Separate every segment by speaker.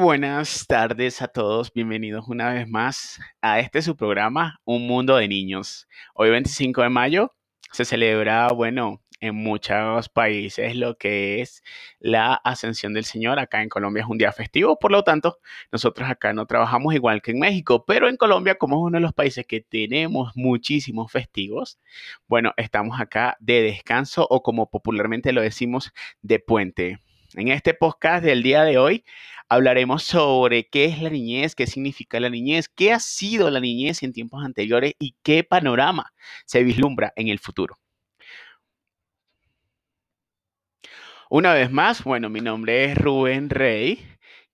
Speaker 1: buenas tardes a todos, bienvenidos una vez más a este su programa, Un Mundo de Niños. Hoy 25 de mayo se celebra, bueno, en muchos países lo que es la ascensión del Señor. Acá en Colombia es un día festivo, por lo tanto, nosotros acá no trabajamos igual que en México, pero en Colombia, como es uno de los países que tenemos muchísimos festivos, bueno, estamos acá de descanso o como popularmente lo decimos, de puente. En este podcast del día de hoy hablaremos sobre qué es la niñez, qué significa la niñez, qué ha sido la niñez en tiempos anteriores y qué panorama se vislumbra en el futuro. Una vez más, bueno, mi nombre es Rubén Rey,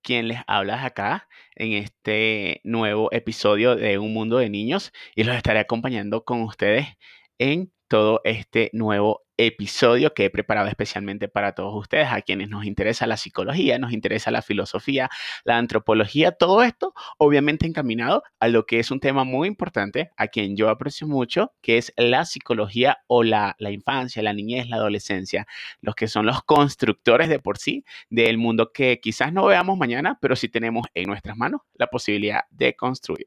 Speaker 1: quien les habla acá en este nuevo episodio de Un Mundo de Niños y los estaré acompañando con ustedes en todo este nuevo episodio que he preparado especialmente para todos ustedes, a quienes nos interesa la psicología, nos interesa la filosofía, la antropología, todo esto obviamente encaminado a lo que es un tema muy importante, a quien yo aprecio mucho, que es la psicología o la, la infancia, la niñez, la adolescencia, los que son los constructores de por sí del mundo que quizás no veamos mañana, pero sí tenemos en nuestras manos la posibilidad de construir.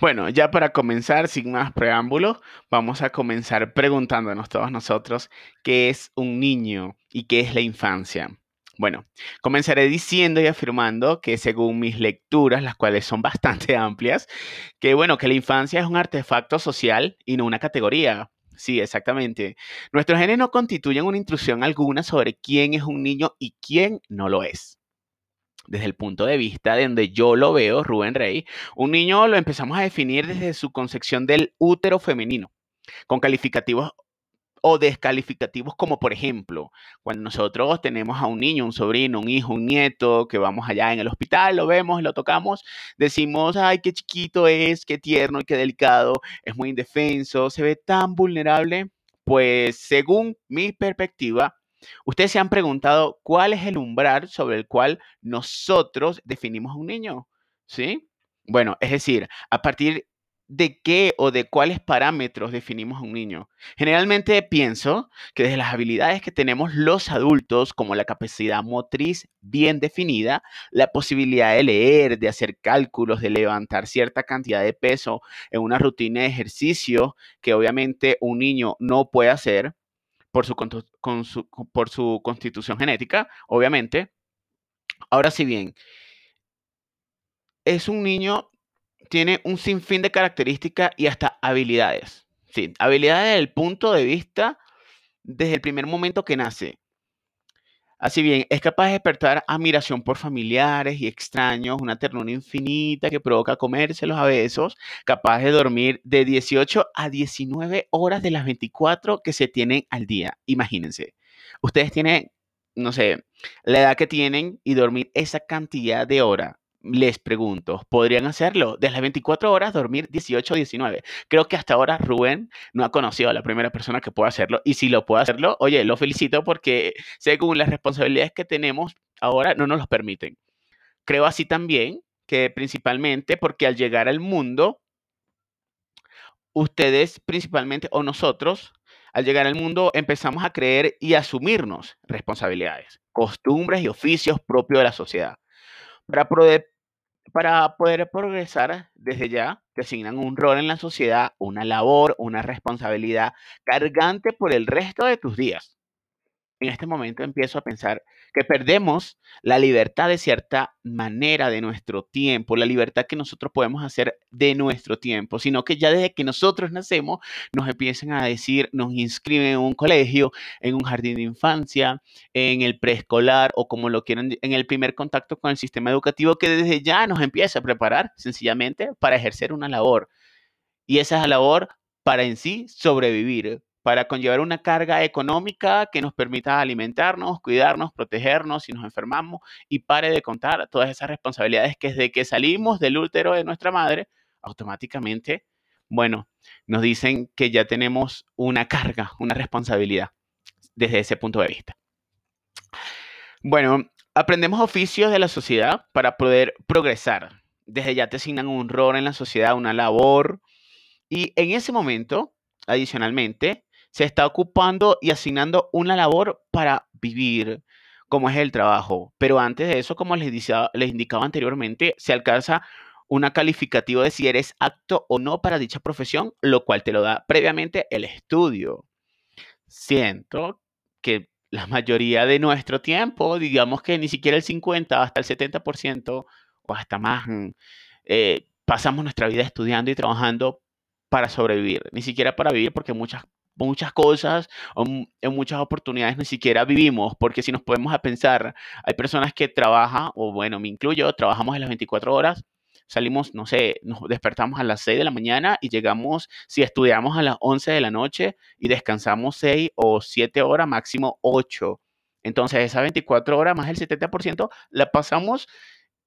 Speaker 1: Bueno, ya para comenzar, sin más preámbulos, vamos a comenzar preguntándonos todos nosotros qué es un niño y qué es la infancia. Bueno, comenzaré diciendo y afirmando que según mis lecturas, las cuales son bastante amplias, que bueno, que la infancia es un artefacto social y no una categoría. Sí, exactamente. Nuestros genes no constituyen una intrusión alguna sobre quién es un niño y quién no lo es desde el punto de vista de donde yo lo veo, Rubén Rey, un niño lo empezamos a definir desde su concepción del útero femenino, con calificativos o descalificativos como por ejemplo, cuando nosotros tenemos a un niño, un sobrino, un hijo, un nieto, que vamos allá en el hospital, lo vemos, lo tocamos, decimos, ay, qué chiquito es, qué tierno y qué delicado, es muy indefenso, se ve tan vulnerable. Pues según mi perspectiva, Ustedes se han preguntado cuál es el umbral sobre el cual nosotros definimos a un niño, ¿sí? Bueno, es decir, a partir de qué o de cuáles parámetros definimos a un niño. Generalmente pienso que desde las habilidades que tenemos los adultos, como la capacidad motriz bien definida, la posibilidad de leer, de hacer cálculos, de levantar cierta cantidad de peso en una rutina de ejercicio que obviamente un niño no puede hacer, por su, por su constitución genética, obviamente. Ahora, si bien es un niño, tiene un sinfín de características y hasta habilidades. Sí, habilidades desde el punto de vista desde el primer momento que nace. Así bien, es capaz de despertar admiración por familiares y extraños, una ternura infinita que provoca comérselos a besos, capaz de dormir de 18 a 19 horas de las 24 que se tienen al día. Imagínense, ustedes tienen, no sé, la edad que tienen y dormir esa cantidad de horas les pregunto, ¿podrían hacerlo? De las 24 horas, dormir 18 o 19. Creo que hasta ahora Rubén no ha conocido a la primera persona que pueda hacerlo. Y si lo puede hacerlo, oye, lo felicito porque según las responsabilidades que tenemos ahora no nos los permiten. Creo así también que principalmente porque al llegar al mundo, ustedes principalmente o nosotros, al llegar al mundo empezamos a creer y asumirnos responsabilidades, costumbres y oficios propios de la sociedad. Para poder, para poder progresar desde ya, te asignan un rol en la sociedad, una labor, una responsabilidad cargante por el resto de tus días en este momento empiezo a pensar que perdemos la libertad de cierta manera de nuestro tiempo, la libertad que nosotros podemos hacer de nuestro tiempo, sino que ya desde que nosotros nacemos nos empiezan a decir, nos inscriben en un colegio, en un jardín de infancia, en el preescolar o como lo quieran, en el primer contacto con el sistema educativo que desde ya nos empieza a preparar sencillamente para ejercer una labor. Y esa es la labor para en sí sobrevivir, para conllevar una carga económica que nos permita alimentarnos, cuidarnos, protegernos si nos enfermamos y pare de contar todas esas responsabilidades que desde que salimos del útero de nuestra madre, automáticamente, bueno, nos dicen que ya tenemos una carga, una responsabilidad desde ese punto de vista. Bueno, aprendemos oficios de la sociedad para poder progresar. Desde ya te asignan un rol en la sociedad, una labor. Y en ese momento, adicionalmente, se está ocupando y asignando una labor para vivir, cómo es el trabajo. Pero antes de eso, como les, les indicaba anteriormente, se alcanza una calificativo de si eres apto o no para dicha profesión, lo cual te lo da previamente el estudio. Siento que la mayoría de nuestro tiempo, digamos que ni siquiera el 50, hasta el 70% o hasta más, eh, pasamos nuestra vida estudiando y trabajando para sobrevivir, ni siquiera para vivir porque muchas muchas cosas en muchas oportunidades ni siquiera vivimos, porque si nos podemos a pensar, hay personas que trabajan, o bueno, me incluyo, trabajamos en las 24 horas, salimos, no sé, nos despertamos a las 6 de la mañana y llegamos, si estudiamos a las 11 de la noche y descansamos 6 o 7 horas, máximo 8. Entonces, esas 24 horas más el 70% la pasamos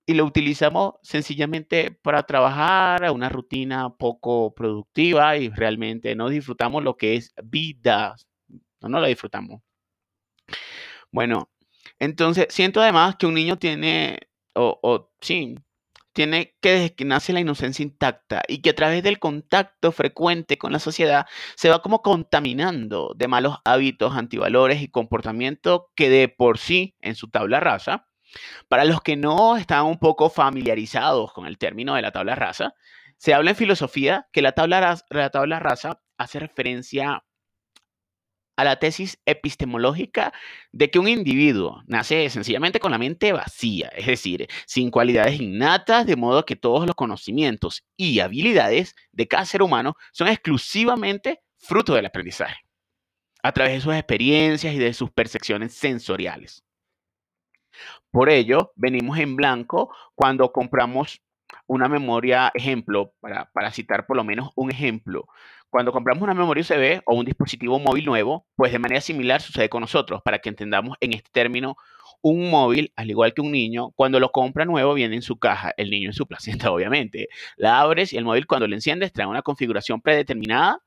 Speaker 1: y lo utilizamos sencillamente para trabajar a una rutina poco productiva y realmente no disfrutamos lo que es vida. No, no la disfrutamos. Bueno, entonces siento además que un niño tiene, o, sí, tiene que desde que nace la inocencia intacta y que a través del contacto frecuente con la sociedad se va como contaminando de malos hábitos, antivalores y comportamiento que de por sí en su tabla rasa, para los que no están un poco familiarizados con el término de la tabla rasa, se habla en filosofía que la tabla, la tabla rasa hace referencia a la tesis epistemológica de que un individuo nace sencillamente con la mente vacía, es decir, sin cualidades innatas, de modo que todos los conocimientos y habilidades de cada ser humano son exclusivamente fruto del aprendizaje, a través de sus experiencias y de sus percepciones sensoriales. Por ello, venimos en blanco cuando compramos una memoria, ejemplo, para, citar por lo menos un ejemplo, cuando compramos una memoria USB o un dispositivo móvil nuevo, pues de manera similar sucede con nosotros, para que entendamos en este término, un móvil, al igual que un niño, cuando lo compra nuevo viene en su caja, el niño en su placenta, obviamente. La abres y el móvil cuando lo enciendes trae una configuración predeterminada,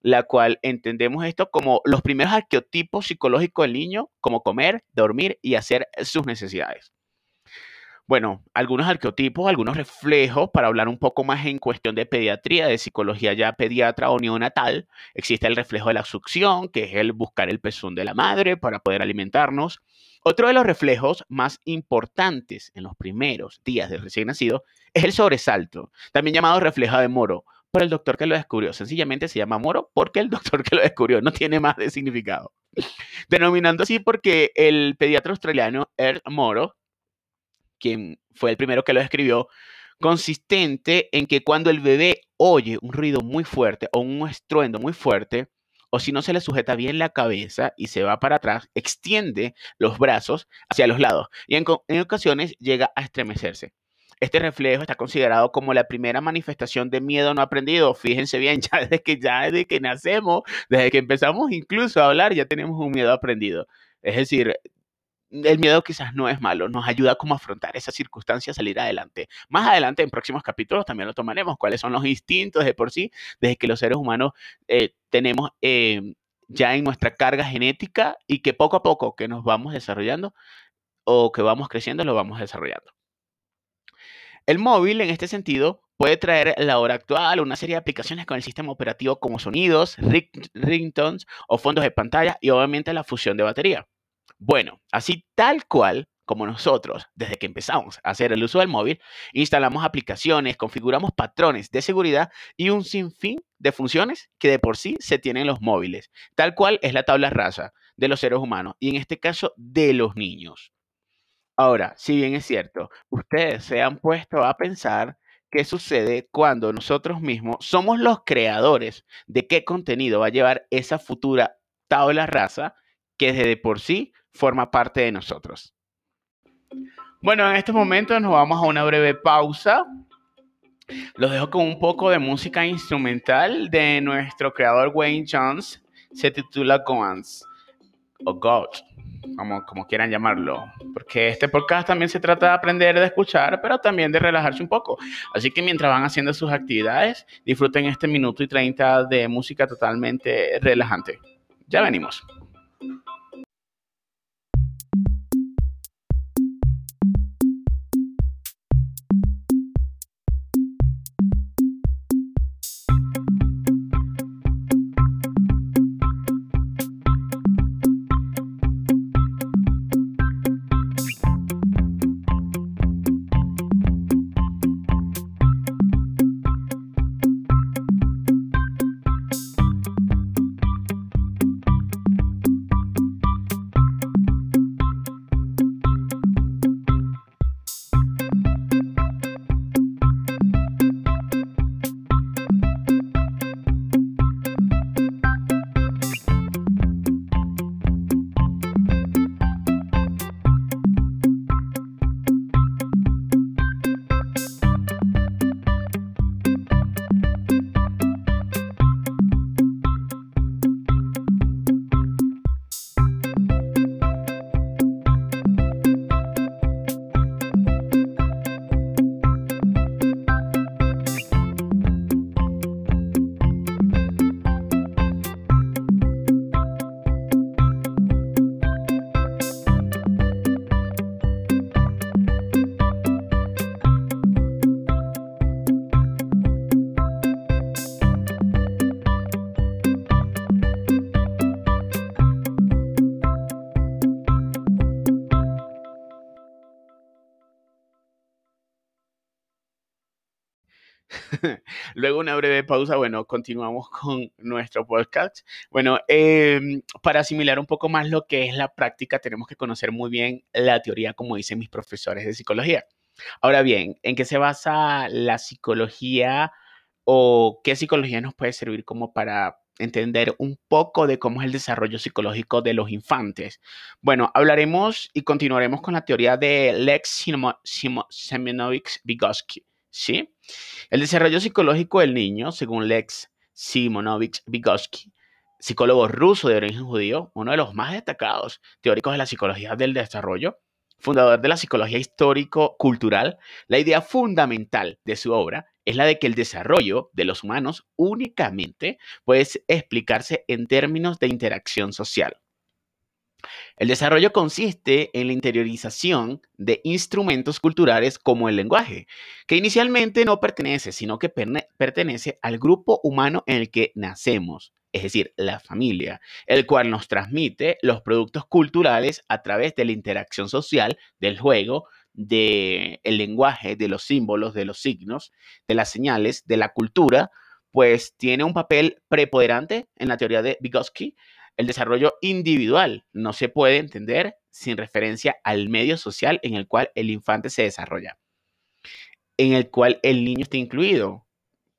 Speaker 1: la cual entendemos esto como los primeros arqueotipos psicológicos del niño, como comer, dormir y hacer sus necesidades bueno, algunos arqueotipos, algunos reflejos, para hablar un poco más en cuestión de pediatría, de psicología ya pediatra o neonatal, existe el reflejo de la succión, que es el buscar el pezón de la madre para poder alimentarnos. Otro de los reflejos más importantes en los primeros días del recién nacido es el sobresalto, también llamado reflejo de Moro, por el doctor que lo descubrió. Sencillamente se llama Moro porque el doctor que lo descubrió no tiene más de significado. Denominando así porque el pediatra australiano Earl Moro quien fue el primero que lo escribió, consistente en que cuando el bebé oye un ruido muy fuerte o un estruendo muy fuerte, o si no se le sujeta bien la cabeza y se va para atrás, extiende los brazos hacia los lados y en, ocasiones llega a estremecerse. Este reflejo está considerado como la primera manifestación de miedo no aprendido. Fíjense bien, ya desde que ya desde que nacemos, desde que empezamos incluso a hablar, ya tenemos un miedo aprendido. Es decir, el miedo quizás no es malo, nos ayuda como a afrontar esas circunstancias, salir adelante. Más adelante, en próximos capítulos, también lo tomaremos, cuáles son los instintos de por sí, desde que los seres humanos eh, tenemos em, ya en nuestra carga genética y que poco a poco que nos vamos desarrollando o que vamos creciendo, lo vamos desarrollando. El móvil, en este sentido, puede traer la hora actual una serie de aplicaciones con el sistema operativo como sonidos, ringtones o fondos de pantalla y obviamente la fusión de batería. Bueno, así tal cual como nosotros, desde que empezamos a hacer el uso del móvil, instalamos aplicaciones, configuramos patrones de seguridad y un sinfín de funciones que de por sí se tienen en los móviles, tal cual es la tabla rasa de los seres humanos y en este caso de los niños. Ahora, si bien es cierto, ustedes se han puesto a pensar qué sucede cuando nosotros mismos somos los creadores de qué contenido va a llevar esa futura tabla rasa que desde por sí forma parte de nosotros. Bueno, en estos momentos nos vamos a una breve pausa. Los dejo con un poco de música instrumental de nuestro creador Wayne Jones. Se titula Goans o God, como, como quieran llamarlo. Porque este podcast también se trata de aprender, de escuchar, pero también de relajarse un poco. Así que mientras van haciendo sus actividades, disfruten este minuto y 30 de música totalmente relajante. Ya venimos. Luego una breve pausa, bueno, continuamos con nuestro podcast. Bueno, em, para asimilar un poco más lo que es la práctica, tenemos que conocer muy bien la teoría, como dicen mis profesores de psicología. Ahora bien, ¿en qué se basa la psicología o qué psicología nos puede servir como para entender un poco de cómo es el desarrollo psicológico de los infantes. Bueno, hablaremos y continuaremos con la teoría de Lex Simonovich Vygotsky, ¿sí? El desarrollo psicológico del niño, según Lex Simonovich Vygotsky, psicólogo ruso de origen judío, uno de los más destacados teóricos de la psicología del desarrollo, fundador de la psicología histórico-cultural, la idea fundamental de su obra es la de que el desarrollo de los humanos únicamente puede explicarse en términos de interacción social. El desarrollo consiste en la interiorización de instrumentos culturales como el lenguaje, que inicialmente no pertenece, sino que pertenece al grupo humano en el que nacemos, es decir, la familia, el cual nos transmite los productos culturales a través de la interacción social, del juego, del lenguaje, de los símbolos, de los signos, de las señales, de la cultura, pues tiene un papel preponderante en la teoría de Vygotsky. El desarrollo individual no se puede entender sin referencia al medio social en el cual el infante se desarrolla, en el cual el niño está incluido.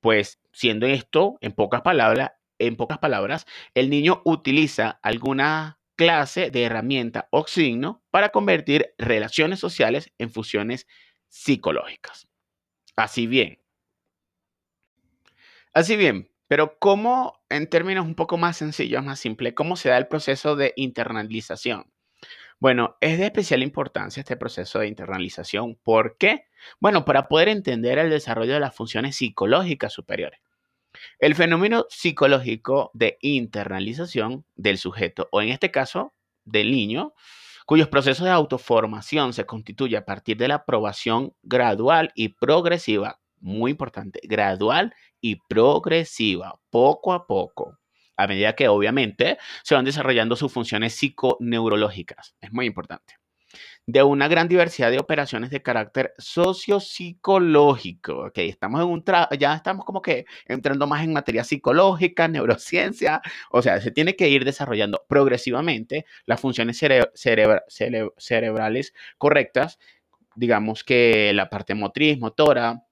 Speaker 1: Pues siendo esto, en pocas palabras, en pocas palabras, el niño utiliza alguna clase de herramienta o signo para convertir relaciones sociales en fusiones psicológicas. Así bien. Así bien, pero ¿cómo, en términos un poco más sencillos, más simples, cómo se da el proceso de internalización? Bueno, es de especial importancia este proceso de internalización. ¿Por qué? Bueno, para poder entender el desarrollo de las funciones psicológicas superiores. El fenómeno psicológico de internalización del sujeto, o en este caso del niño, cuyos procesos de autoformación se constituye a partir de la aprobación gradual y progresiva, muy importante, gradual y progresiva, poco a poco, a medida que obviamente se van desarrollando sus funciones psiconeurológicas. Es muy importante de una gran diversidad de operaciones de carácter sociopsicológico. Okay, estamos en un ya estamos como que entrando más en materia psicológica, neurociencia, o sea, se tiene que ir desarrollando progresivamente las funciones cerebrales correctas, digamos que la parte motriz, motora,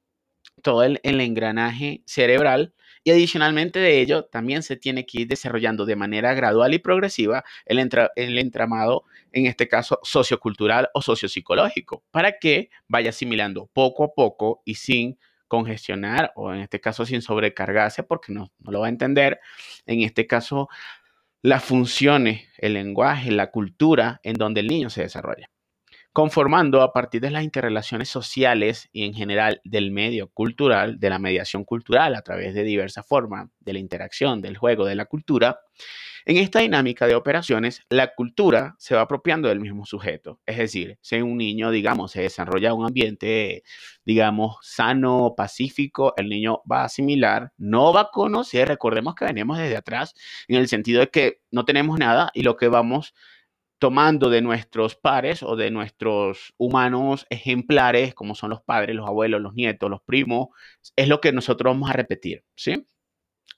Speaker 1: todo el engranaje cerebral y adicionalmente de ello, también se tiene que ir desarrollando de manera gradual y progresiva el, el entramado, en este caso sociocultural o sociopsicológico, para que vaya asimilando poco a poco y sin congestionar o en este caso sin sobrecargarse porque no, no lo va a entender. En este caso, las funciones, el lenguaje, la cultura en donde el niño se desarrolla conformando a partir de las interrelaciones sociales y en general del medio cultural, de la mediación cultural a través de diversas formas, de la interacción, del juego, de la cultura, en esta dinámica de operaciones, la cultura se va apropiando del mismo sujeto. Es decir, si un niño, digamos, se desarrolla un ambiente, digamos, sano, pacífico, el niño va a asimilar, no va a conocer, recordemos que venimos desde atrás, en el sentido de que no tenemos nada y lo que vamos tomando de nuestros pares o de nuestros humanos ejemplares, como son los padres, los abuelos, los nietos, los primos, es lo que nosotros vamos a repetir, ¿sí?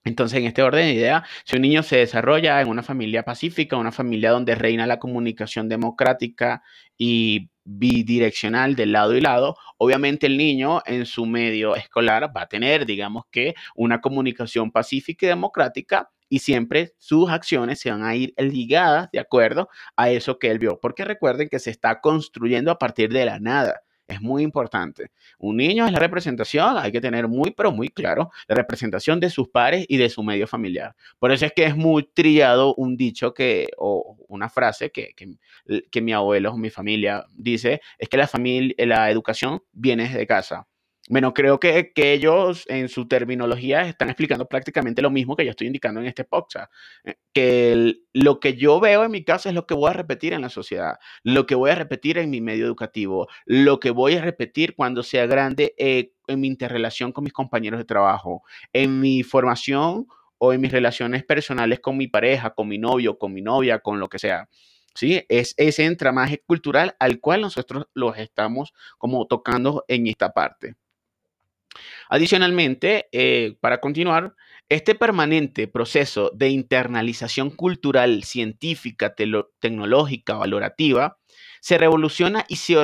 Speaker 1: Entonces, en este orden de idea, si un niño se desarrolla en una familia pacífica, una familia donde reina la comunicación democrática y bidireccional de lado y lado, obviamente el niño en su medio escolar va a tener, digamos que, una comunicación pacífica y democrática y siempre sus acciones se van a ir ligadas de acuerdo a eso que él vio, porque recuerden que se está construyendo a partir de la nada. Es muy importante. Un niño es la representación, hay que tener muy, pero muy claro, la representación de sus pares y de su medio familiar. Por eso es que es muy trillado un dicho que, o una frase que, que, mi abuelo, mi familia dice, es que la familia, la educación viene desde casa. Bueno, creo que, ellos en su terminología están explicando prácticamente lo mismo que yo estoy indicando en este podcast. Eh, que lo que yo veo en mi casa es lo que voy a repetir en la sociedad, lo que voy a repetir en mi medio educativo, lo que voy a repetir cuando sea grande eh, en mi interrelación con mis compañeros de trabajo, en mi formación o en mis relaciones personales con mi pareja, con mi novio, con mi novia, con lo que sea. ¿sí? Es ese entramaje cultural al cual nosotros los estamos como tocando en esta parte. Adicionalmente, eh, para continuar, este permanente proceso de internalización cultural, científica, tecnológica, valorativa, se revoluciona y se,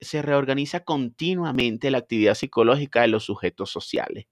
Speaker 1: se reorganiza continuamente la actividad psicológica de los sujetos sociales.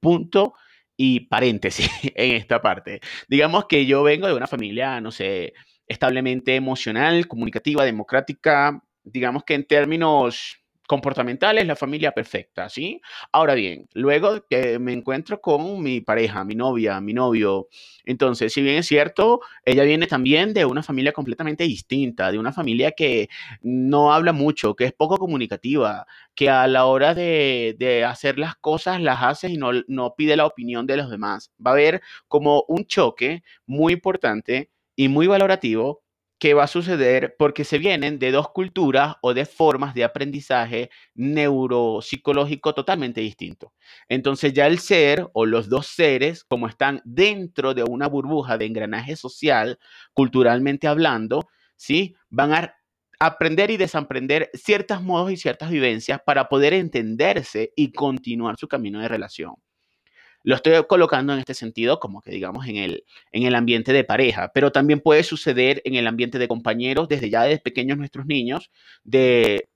Speaker 1: Punto y paréntesis en esta parte. Digamos que yo vengo de una familia, no sé, establemente emocional, comunicativa, democrática, digamos que en términos comportamentales, la familia perfecta, ¿sí? Ahora bien, luego que me encuentro con mi pareja, mi novia, mi novio, entonces, si bien es cierto, ella viene también de una familia completamente distinta, de una familia que no habla mucho, que es poco comunicativa, que a la hora de, de hacer las cosas las hace y no, no pide la opinión de los demás. Va a haber como un choque muy importante y muy valorativo que va a suceder porque se vienen de dos culturas o de formas de aprendizaje neuropsicológico totalmente distintos. Entonces ya el ser o los dos seres, como están dentro de una burbuja de engranaje social, culturalmente hablando, ¿sí? van a aprender y desaprender ciertos modos y ciertas vivencias para poder entenderse y continuar su camino de relación. Lo estoy colocando en este sentido como que digamos en el, en el ambiente de pareja, pero también puede suceder en el ambiente de compañeros desde ya desde pequeños nuestros niños, de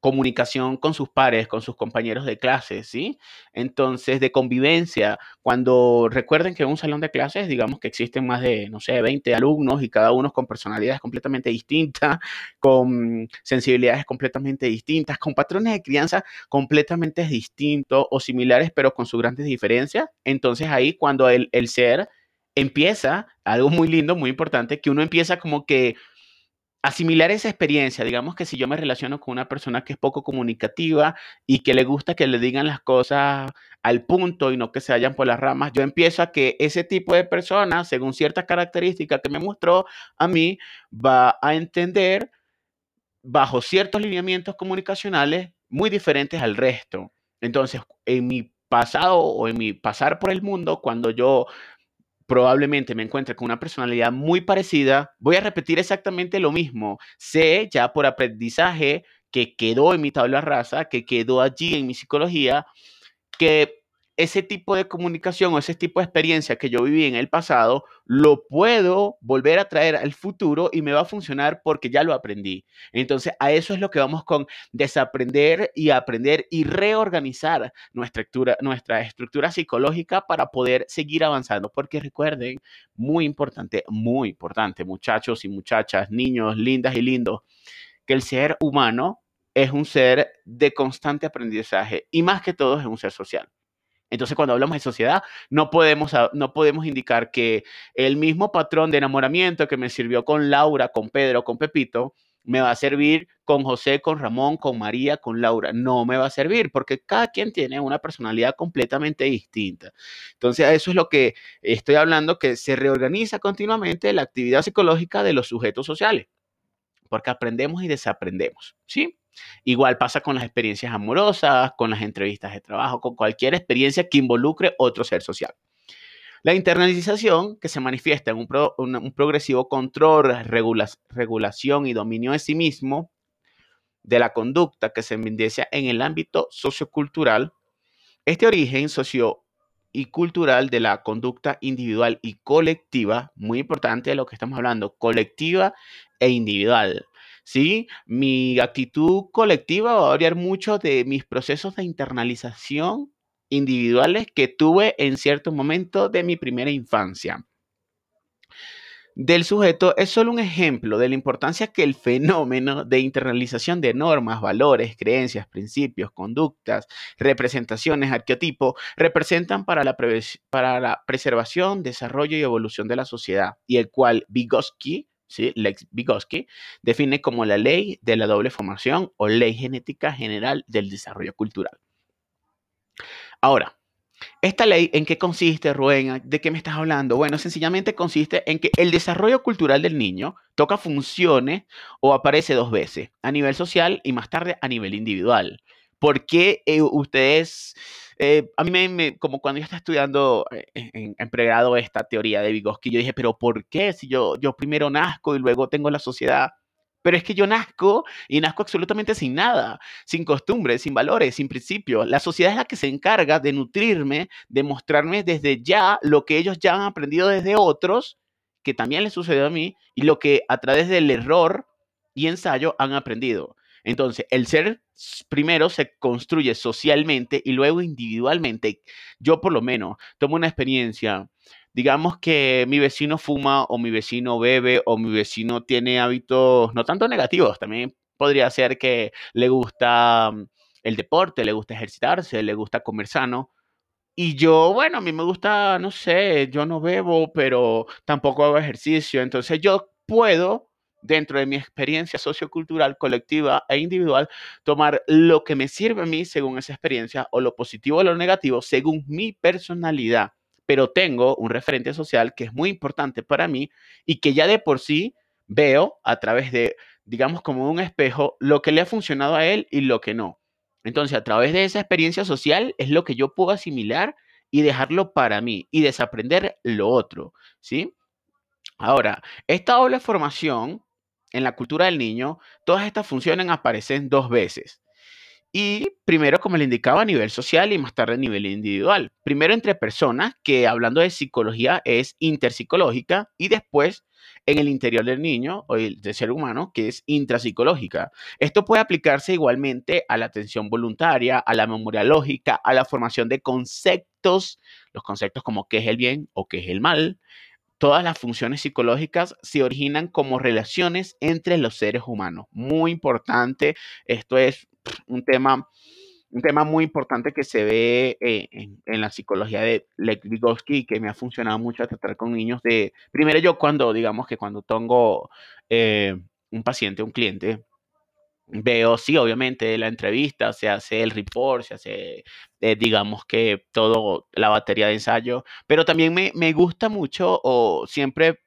Speaker 1: comunicación con sus pares, con sus compañeros de clase, ¿sí? Entonces, de convivencia, cuando recuerden que en un salón de clases, digamos que existen más de, no sé, 20 alumnos y cada uno con personalidades completamente distintas, con sensibilidades completamente distintas, con patrones de crianza completamente distintos o similares, pero con sus grandes diferencias. Entonces, ahí cuando el, el ser empieza, algo muy lindo, muy importante, que uno empieza como que asimilar esa experiencia, digamos que si yo me relaciono con una persona que es poco comunicativa y que le gusta que le digan las cosas al punto y no que se vayan por las ramas, yo empiezo a que ese tipo de persona, según ciertas características que me mostró a mí, va a entender bajo ciertos lineamientos comunicacionales muy diferentes al resto. Entonces, en mi pasado o en mi pasar por el mundo, cuando yo probablemente me encuentre con una personalidad muy parecida, voy a repetir exactamente lo mismo. Sé ya por aprendizaje que quedó en mi tabla rasa, que quedó allí en mi psicología, que ese tipo de comunicación o ese tipo de experiencia que yo viví en el pasado, lo puedo volver a traer al futuro y me va a funcionar porque ya lo aprendí. Entonces, a eso es lo que vamos con desaprender y aprender y reorganizar nuestra estructura, nuestra estructura psicológica para poder seguir avanzando. Porque recuerden, muy importante, muy importante, muchachos y muchachas, niños lindas y lindos, que el ser humano es un ser de constante aprendizaje y más que todo es un ser social. Entonces, cuando hablamos de sociedad, no podemos, no podemos indicar que el mismo patrón de enamoramiento que me sirvió con Laura, con Pedro, con Pepito, me va a servir con José, con Ramón, con María, con Laura. No me va a servir porque cada quien tiene una personalidad completamente distinta. Entonces, eso es lo que estoy hablando, que se reorganiza continuamente la actividad psicológica de los sujetos sociales, porque aprendemos y desaprendemos, ¿sí? Igual pasa con las experiencias amorosas, con las entrevistas de trabajo, con cualquier experiencia que involucre otro ser social. La internalización, que se manifiesta en un, progresivo control, regulación y dominio de sí mismo de la conducta que se evidencia en el ámbito sociocultural, este origen socio y cultural de la conducta individual y colectiva, muy importante de lo que estamos hablando, colectiva e individual. ¿Sí? Mi actitud colectiva va a variar mucho de mis procesos de internalización individuales que tuve en cierto momento de mi primera infancia. Del sujeto es solo un ejemplo de la importancia que el fenómeno de internalización de normas, valores, creencias, principios, conductas, representaciones, arquetipos, representan para la, para la preservación, desarrollo y evolución de la sociedad, y el cual Vygotsky ¿sí? Lex Vygotsky, define como la ley de la doble formación o ley genética general del desarrollo cultural. Ahora, ¿esta ley en qué consiste, Rubén? ¿De qué me estás hablando? Bueno, sencillamente consiste en que el desarrollo cultural del niño toca funciones o aparece dos veces, a nivel social y más tarde a nivel individual. ¿Por qué eh, ustedes eh, a mí me, como cuando yo estaba estudiando eh, en, pregrado esta teoría de Vygotsky, yo dije, pero ¿por qué si yo, yo primero nazco y luego tengo la sociedad? Pero es que yo nazco y nazco absolutamente sin nada, sin costumbres, sin valores, sin principios. La sociedad es la que se encarga de nutrirme, de mostrarme desde ya lo que ellos ya han aprendido desde otros, que también les sucedió a mí, y lo que a través del error y ensayo han aprendido. Entonces, el ser primero se construye socialmente y luego individualmente. Yo por lo menos tomo una experiencia. Digamos que mi vecino fuma o mi vecino bebe o mi vecino tiene hábitos no tanto negativos, también podría ser que le gusta mm, el deporte, le gusta ejercitarse, le gusta comer sano. Y yo, bueno, a mí me gusta, no sé, yo no bebo, pero tampoco hago ejercicio. Entonces yo puedo dentro de mi experiencia sociocultural colectiva e individual, tomar lo que me sirve a mí según esa experiencia o lo positivo o lo negativo según mi personalidad. Pero tengo un referente social que es muy importante para mí y que ya de por sí veo a través de, digamos, como un espejo, lo que le ha funcionado a él y lo que no. Entonces, a través de esa experiencia social es lo que yo puedo asimilar y dejarlo para mí y desaprender lo otro, ¿sí? Ahora, esta doble formación en la cultura del niño, todas estas funciones aparecen dos veces. Y primero, como le indicaba, a nivel social y más tarde a nivel individual. Primero entre personas, que hablando de psicología es interpsicológica, y después en el interior del niño o del ser humano, que es intrapsicológica. Esto puede aplicarse igualmente a la atención voluntaria, a la memoria lógica, a la formación de conceptos, los conceptos como qué es el bien o qué es el mal, todas las funciones psicológicas se originan como relaciones entre los seres humanos. Muy importante, esto es un tema, un tema muy importante que se ve eh, en, la psicología de Lev Vygotsky que me ha funcionado mucho a tratar con niños de, primero yo cuando, digamos que cuando tengo eh, un paciente, un cliente, veo, sí, obviamente, la entrevista, se hace el report, se hace, eh, digamos que todo, la batería de ensayo, pero también me, me gusta mucho o siempre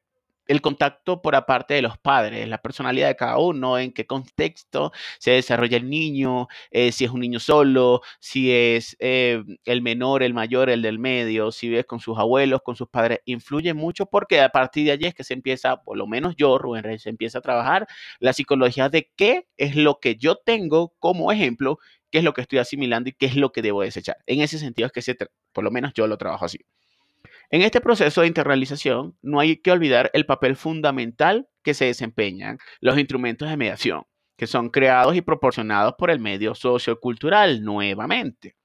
Speaker 1: el contacto por aparte de los padres, la personalidad de cada uno, en qué contexto se desarrolla el niño, eh, si es un niño solo, si es eh, el menor, el mayor, el del medio, si vive con sus abuelos, con sus padres, influye mucho porque a partir de allí es que se empieza, por lo menos yo, Rubén Reyes, se empieza a trabajar la psicología de qué es lo que yo tengo como ejemplo, qué es lo que estoy asimilando y qué es lo que debo desechar. En ese sentido es que se, por lo menos yo lo trabajo así. En este proceso de internalización no hay que olvidar el papel fundamental que se desempeñan los instrumentos de mediación, que son creados y proporcionados por el medio sociocultural nuevamente.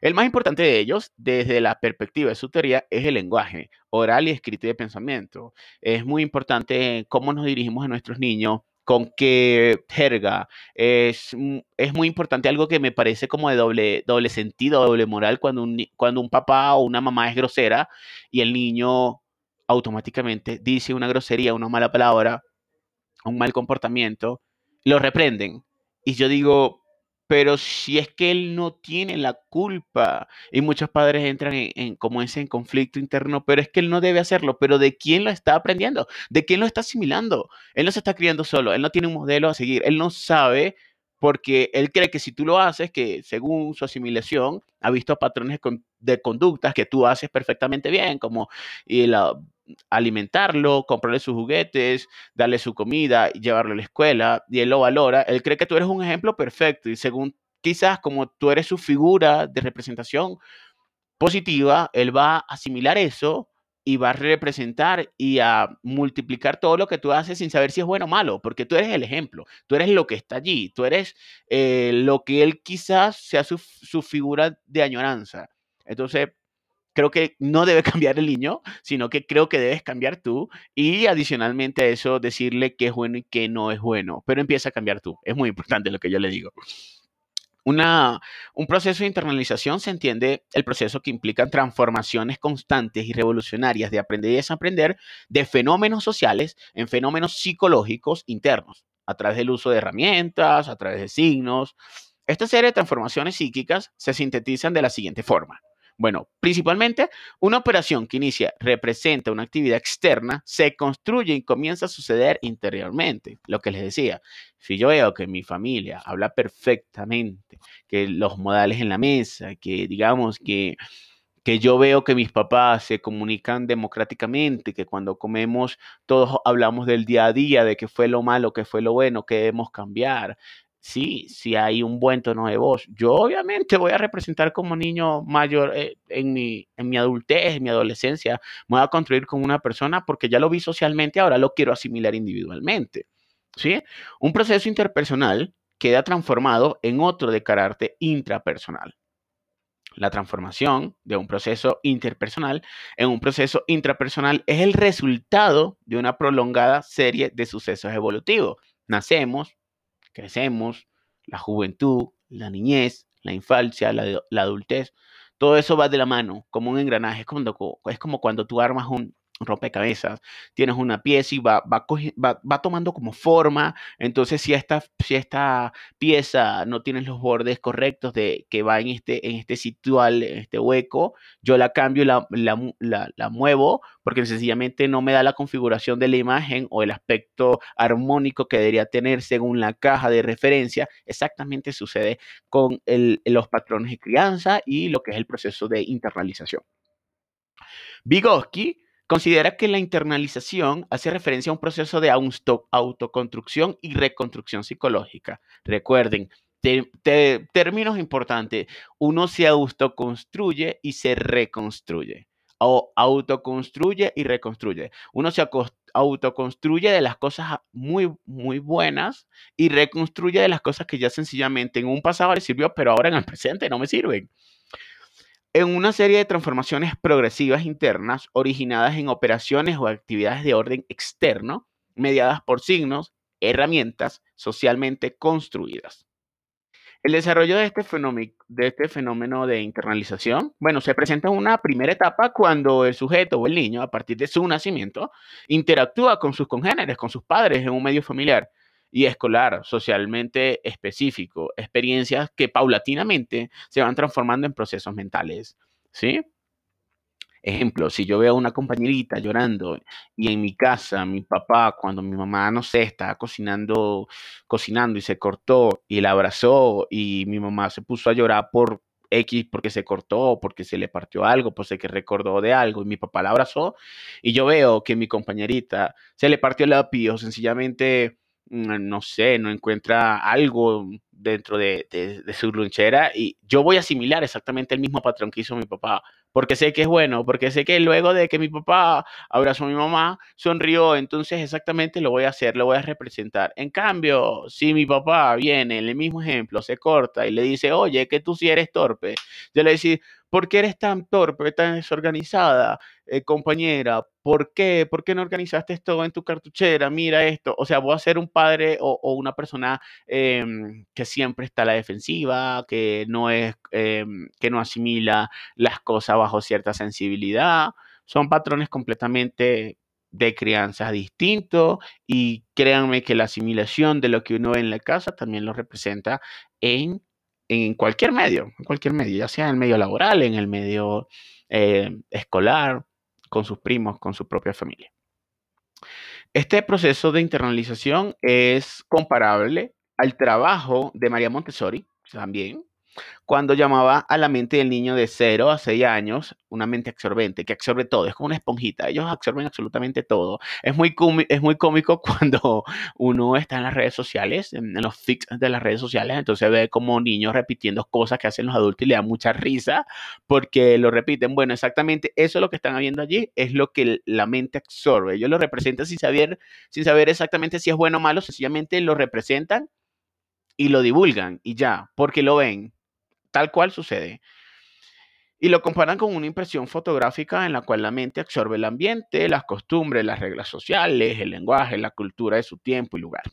Speaker 1: El más importante de ellos, desde la perspectiva de su teoría, es el lenguaje oral y escrito de pensamiento. Es muy importante cómo nos dirigimos a nuestros niños, con qué jerga. Es, es muy importante algo que me parece como de doble, doble sentido, doble moral, cuando un, cuando un papá o una mamá es grosera y el niño automáticamente dice una grosería, una mala palabra, un mal comportamiento, lo reprenden. Y yo digo, pero si es que él no tiene la culpa y muchos padres entran en, como ese en conflicto interno, pero es que él no debe hacerlo, pero ¿de quién lo está aprendiendo? ¿De quién lo está asimilando? Él no se está criando solo, él no tiene un modelo a seguir, él no sabe porque él cree que si tú lo haces, que según su asimilación ha visto patrones de conductas que tú haces perfectamente bien, como y la, alimentarlo, comprarle sus juguetes, darle su comida, llevarlo a la escuela, y él lo valora, él cree que tú eres un ejemplo perfecto y según quizás como tú eres su figura de representación positiva, él va a asimilar eso y va a representar y a multiplicar todo lo que tú haces sin saber si es bueno o malo, porque tú eres el ejemplo, tú eres lo que está allí, tú eres eh, lo que él quizás sea su, su figura de añoranza. Entonces, creo que no debe cambiar el niño, sino que creo que debes cambiar tú y adicionalmente a eso decirle qué es bueno y qué no es bueno, pero empieza a cambiar tú. Es muy importante lo que yo le digo. Una, un proceso de internalización se entiende el proceso que implica transformaciones constantes y revolucionarias de aprender y desaprender de fenómenos sociales en fenómenos psicológicos internos, a través del uso de herramientas, a través de signos. Esta serie de transformaciones psíquicas se sintetizan de la siguiente forma. Bueno, principalmente una operación que inicia representa una actividad externa, se construye y comienza a suceder interiormente. Lo que les decía, si yo veo que mi familia habla perfectamente, que los modales en la mesa, que digamos que que yo veo que mis papás se comunican democráticamente, que cuando comemos todos hablamos del día a día, de qué fue lo malo, qué fue lo bueno, qué debemos cambiar. Sí, si hay un buen tono de voz. Yo obviamente voy a representar como niño mayor eh, en, mi, en mi adultez, en mi adolescencia. Me voy a construir como una persona porque ya lo vi socialmente, ahora lo quiero asimilar individualmente. ¿Sí? Un proceso interpersonal queda transformado en otro de carácter intrapersonal. La transformación de un proceso interpersonal en un proceso intrapersonal es el resultado de una prolongada serie de sucesos evolutivos. Nacemos, crecemos, la juventud, la niñez, la infancia, la, adultez, todo eso va de la mano, como un engranaje. Es como, es como cuando tú armas un, rompecabezas, tienes una pieza y va, va, va, tomando como forma, entonces si esta, si esta pieza no tiene los bordes correctos de que va en este, en este situal, en este hueco, yo la cambio, la, la, la, muevo, porque sencillamente no me da la configuración de la imagen o el aspecto armónico que debería tener según la caja de referencia, exactamente sucede con los patrones de crianza y lo que es el proceso de internalización. Vygotsky Considera que la internalización hace referencia a un proceso de autoconstrucción y reconstrucción psicológica. Recuerden, términos importantes, uno se autoconstruye y se reconstruye. O autoconstruye y reconstruye. Uno se autoconstruye de las cosas muy, muy buenas y reconstruye de las cosas que ya sencillamente en un pasado le sirvió, pero ahora en el presente no me sirven en una serie de transformaciones progresivas internas originadas en operaciones o actividades de orden externo, mediadas por signos, herramientas socialmente construidas. El desarrollo de este, fenómeno, de este fenómeno de internalización, bueno, se presenta en una primera etapa cuando el sujeto o el niño, a partir de su nacimiento, interactúa con sus congéneres, con sus padres en un medio familiar y escolar, socialmente específico, experiencias que paulatinamente se van transformando en procesos mentales, ¿sí? Ejemplo, si yo veo a una compañerita llorando y en mi casa, mi papá, cuando mi mamá, no sé, estaba cocinando, cocinando y se cortó y la abrazó y mi mamá se puso a llorar por X porque se cortó, porque se le partió algo, pues que recordó de algo y mi papá la abrazó y yo veo que mi compañerita se le partió el lápiz sencillamente no sé, no encuentra algo dentro de, su lonchera y yo voy a asimilar exactamente el mismo patrón que hizo mi papá, porque sé que es bueno, porque sé que luego de que mi papá abrazó a mi mamá, sonrió, entonces exactamente lo voy a hacer, lo voy a representar. En cambio, si mi papá viene en el mismo ejemplo, se corta y le dice, oye, que tú sí eres torpe, yo le decir, ¿por qué eres tan torpe, tan desorganizada? Eh, compañera, ¿por qué? ¿Por qué no organizaste esto en tu cartuchera? Mira esto. O sea, voy a ser un padre o, una persona em, que siempre está a la defensiva, que no es, em, que no asimila las cosas bajo cierta sensibilidad. Son patrones completamente de crianza distintos y créanme que la asimilación de lo que uno ve en la casa también lo representa en, en cualquier medio, en cualquier medio, ya sea en el medio laboral, en el medio eh, escolar, con sus primos, con su propia familia. Este proceso de internalización es comparable al trabajo de María Montessori, también, cuando llamaba a la mente del niño de 0 a 6 años una mente absorbente, que absorbe todo, es como una esponjita, ellos absorben absolutamente todo. Es muy, es muy cómico cuando uno está en las redes sociales, en, los fix de las redes sociales, entonces ve como niños repitiendo cosas que hacen los adultos y le da mucha risa porque lo repiten. Bueno, exactamente eso es lo que están viendo allí, es lo que la mente absorbe. Ellos lo representan sin saber, sin saber exactamente si es bueno o malo, sencillamente lo representan y lo divulgan y ya, porque lo ven tal cual sucede. Y lo comparan con una impresión fotográfica en la cual la mente absorbe el ambiente, las costumbres, las reglas sociales, el lenguaje, la cultura de su tiempo y lugar.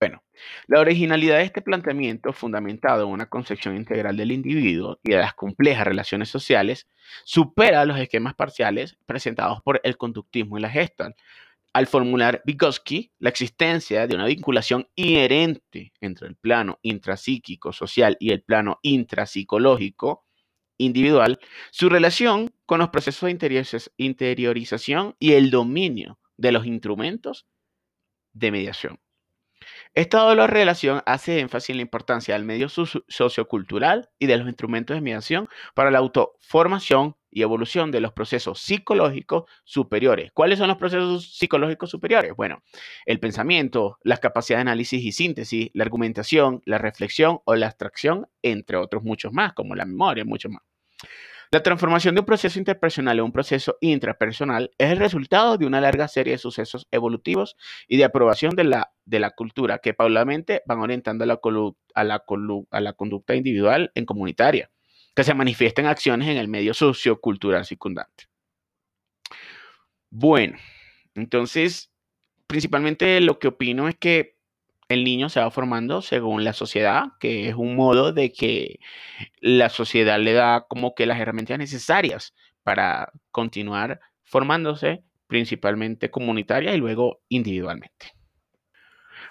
Speaker 1: Bueno, la originalidad de este planteamiento, fundamentado en una concepción integral del individuo y de las complejas relaciones sociales, supera los esquemas parciales presentados por el conductismo y la Gestalt, al formular Vygotsky la existencia de una vinculación inherente entre el plano intrapsíquico social y el plano intrapsicológico individual, su relación con los procesos de interiorización y el dominio de los instrumentos de mediación. Esta doble relación hace énfasis en la importancia del medio sociocultural y de los instrumentos de mediación para la autoformación y evolución de los procesos psicológicos superiores. ¿Cuáles son los procesos psicológicos superiores? Bueno, el pensamiento, las capacidades de análisis y síntesis, la argumentación, la reflexión o la abstracción, entre otros muchos más, como la memoria, muchos más. La transformación de un proceso interpersonal en un proceso intrapersonal es el resultado de una larga serie de sucesos evolutivos y de aprobación de la, de la cultura que paulatinamente van orientando a la, a, la, a la conducta individual en comunitaria, que se manifiesta en acciones en el medio sociocultural circundante. Bueno, entonces, principalmente lo que opino es que el niño se va formando según la sociedad, que es un modo de que la sociedad le da como que las herramientas necesarias para continuar formándose, principalmente comunitaria y luego individualmente.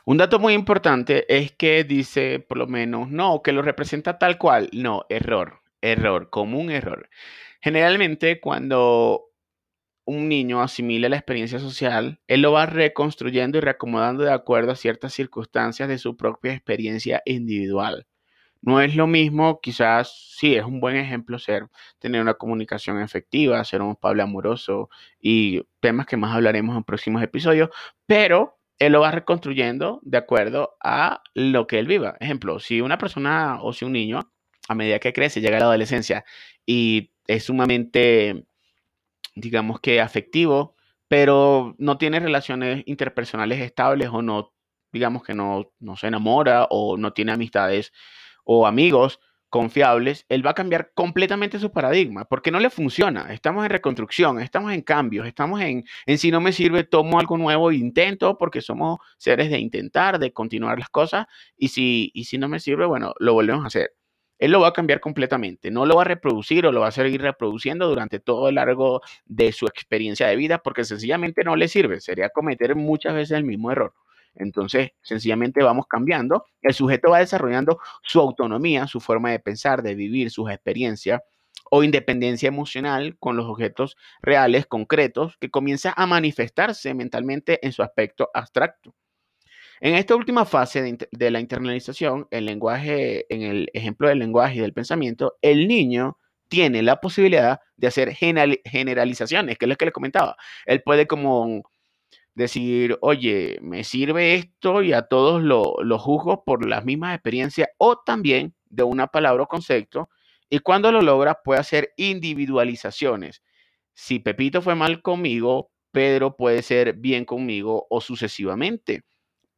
Speaker 1: Un dato muy importante es que dice, por lo menos, no, que lo representa tal cual. No, error, error, común error. Generalmente cuando un niño asimile la experiencia social, él lo va reconstruyendo y reacomodando de acuerdo a ciertas circunstancias de su propia experiencia individual. No es lo mismo, quizás sí es un buen ejemplo ser tener una comunicación efectiva, ser un pablo amoroso y temas que más hablaremos en próximos episodios, pero él lo va reconstruyendo de acuerdo a lo que él viva. Ejemplo, si una persona o si un niño a medida que crece llega la adolescencia y es sumamente digamos que afectivo, pero no tiene relaciones interpersonales estables o no, digamos que no, no se enamora o no tiene amistades o amigos confiables, él va a cambiar completamente su paradigma, porque no le funciona. Estamos en reconstrucción, estamos en cambios, estamos en, en si no me sirve, tomo algo nuevo e intento, porque somos seres de intentar, de continuar las cosas, y si, y si no me sirve, bueno, lo volvemos a hacer él lo va a cambiar completamente. No lo va a reproducir o lo va a seguir reproduciendo durante todo el largo de su experiencia de vida porque sencillamente no le sirve. Sería cometer muchas veces el mismo error. Entonces, sencillamente vamos cambiando. El sujeto va desarrollando su autonomía, su forma de pensar, de vivir, sus experiencias o independencia emocional con los objetos reales, concretos, que comienza a manifestarse mentalmente en su aspecto abstracto. En esta última fase de, la internalización, el lenguaje, en el ejemplo del lenguaje y del pensamiento, el niño tiene la posibilidad de hacer generalizaciones, que es lo que le comentaba. Él puede como decir, oye, me sirve esto y a todos lo, lo juzgo por las mismas experiencias o también de una palabra o concepto. Y cuando lo logra, puede hacer individualizaciones. Si Pepito fue mal conmigo, Pedro puede ser bien conmigo o sucesivamente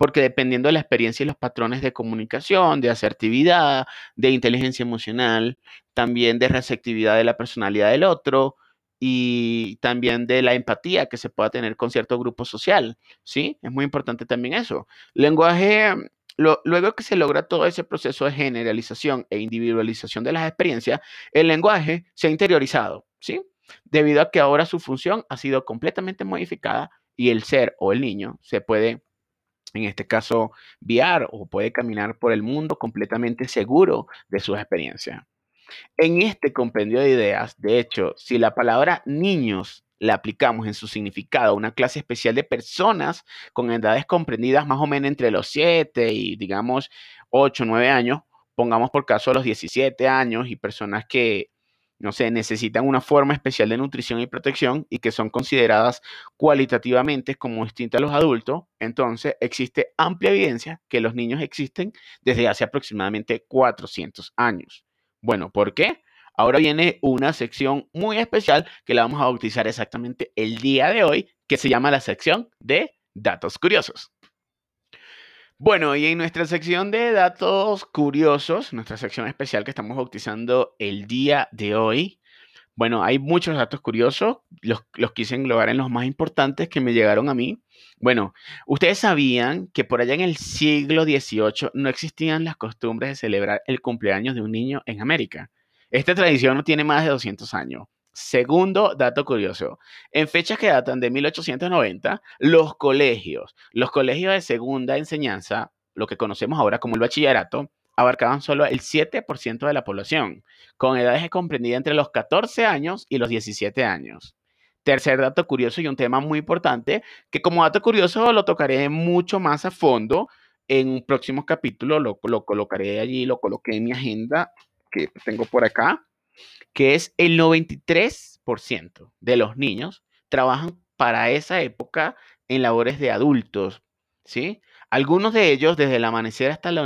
Speaker 1: porque dependiendo de la experiencia y los patrones de comunicación, de asertividad, de inteligencia emocional, también de receptividad de la personalidad del otro y también de la empatía que se pueda tener con cierto grupo social, ¿sí? Es muy importante también eso. Lenguaje, luego que se logra todo ese proceso de generalización e individualización de las experiencias, el lenguaje se ha interiorizado, ¿sí? Debido a que ahora su función ha sido completamente modificada y el ser o el niño se puede en este caso, viar o puede caminar por el mundo completamente seguro de sus experiencias. En este compendio de ideas, de hecho, si la palabra niños la aplicamos en su significado a una clase especial de personas con edades comprendidas más o menos entre los 7 y digamos 8 o 9 años, pongamos por caso los 17 años y personas que no sé, necesitan una forma especial de nutrición y protección y que son consideradas cualitativamente como distintas a los adultos, entonces existe amplia evidencia que los niños existen desde hace aproximadamente 400 años. Bueno, ¿por qué? Ahora viene una sección muy especial que la vamos a bautizar exactamente el día de hoy, que se llama la sección de datos curiosos. Bueno, y en nuestra sección de datos curiosos, nuestra sección especial que estamos bautizando el día de hoy, bueno, hay muchos datos curiosos, los, los quise englobar en los más importantes que me llegaron a mí. Bueno, ustedes sabían que por allá en el siglo XVIII no existían las costumbres de celebrar el cumpleaños de un niño en América. Esta tradición no tiene más de 200 años. Segundo dato curioso, en fechas que datan de 1890, los colegios, los colegios de segunda enseñanza, lo que conocemos ahora como el bachillerato, abarcaban solo el 7% de la población, con edades comprendidas entre los 14 años y los 17 años. Tercer dato curioso y un tema muy importante, que como dato curioso lo tocaré mucho más a fondo en un próximo capítulo, lo, lo colocaré allí, lo coloqué en mi agenda que tengo por acá, que es el 93% de los niños trabajan para esa época en labores de adultos, ¿sí? Algunos de ellos, desde el amanecer hasta el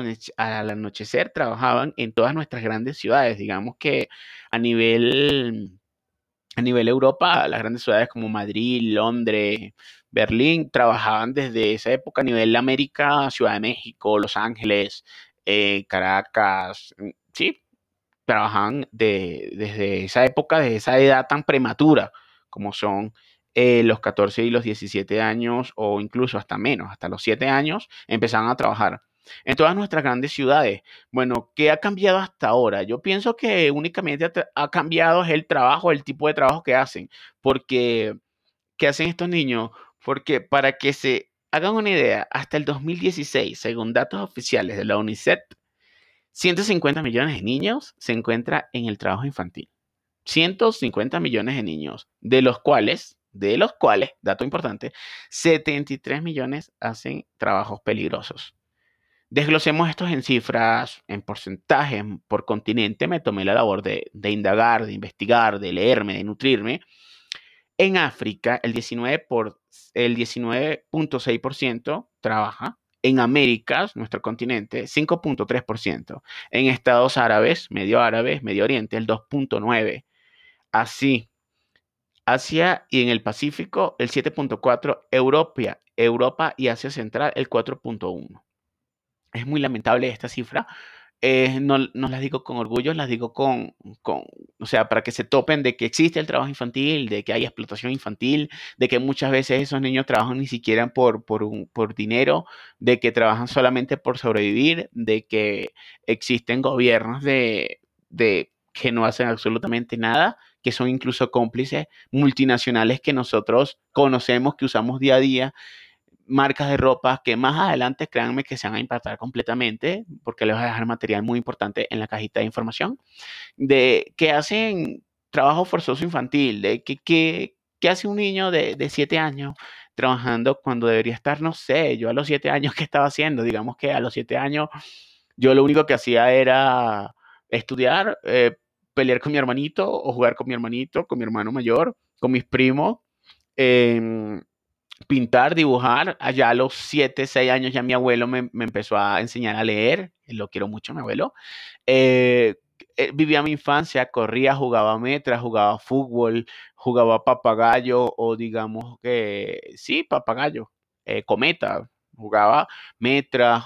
Speaker 1: anochecer, trabajaban en todas nuestras grandes ciudades. Digamos que a nivel, a nivel Europa, las grandes ciudades como Madrid, Londres, Berlín, trabajaban desde esa época a nivel América, Ciudad de México, Los Ángeles, eh, Caracas, mm, sí, trabajaban desde esa época, desde esa edad tan prematura como son eh, los 14 y los 17 años o incluso hasta menos, hasta los 7 años, empezaban a trabajar. En todas nuestras grandes ciudades. Bueno, ¿qué ha cambiado hasta ahora? Yo pienso que únicamente ha cambiado el trabajo, el tipo de trabajo que hacen. Porque, ¿qué hacen estos niños? Porque para que se hagan una idea, hasta el 2016, según datos oficiales de la UNICEF, 150 millones de niños se encuentran en el trabajo infantil. 150 millones de niños, de los cuales de los cuales, dato importante, 73 millones hacen trabajos peligrosos. Desglosemos estos en cifras, en porcentajes, por continente. Me tomé la labor de, indagar, de investigar, de leerme, de nutrirme. En África, el 19.6% trabaja. En Américas, nuestro continente, 5.3%. En Estados Árabes, Medio Árabes, Medio Oriente, el 2.9%. Así, Asia y en el Pacífico el 7.4, Europa, Europa y Asia Central el 4.1. Es muy lamentable esta cifra. Eh, no, no, las digo con orgullo, las digo con, con, o sea, para que se topen de que existe el trabajo infantil, de que hay explotación infantil, de que muchas veces esos niños trabajan ni siquiera por, por, un, por dinero, de que trabajan solamente por sobrevivir, de que existen gobiernos de, de que no hacen absolutamente nada que son incluso cómplices multinacionales que nosotros conocemos, que usamos día a día, marcas de ropa que más adelante créanme que se van a impactar completamente, porque les voy a dejar material muy importante en la cajita de información, de que hacen trabajo forzoso infantil, de que, que, hace un niño de, de siete años trabajando cuando debería estar, no sé, yo a los siete años, ¿qué estaba haciendo? Digamos que a los siete años yo lo único que hacía era estudiar, eh, pelear con mi hermanito o jugar con mi hermanito, con mi hermano mayor, con mis primos, em, pintar, dibujar. Allá a los 7, 6 años ya mi abuelo me, empezó a enseñar a leer, lo quiero mucho, mi abuelo. Eh, eh, vivía mi infancia, corría, jugaba metra, jugaba fútbol, jugaba papagayo o digamos que sí, papagayo, eh, cometa, jugaba metra,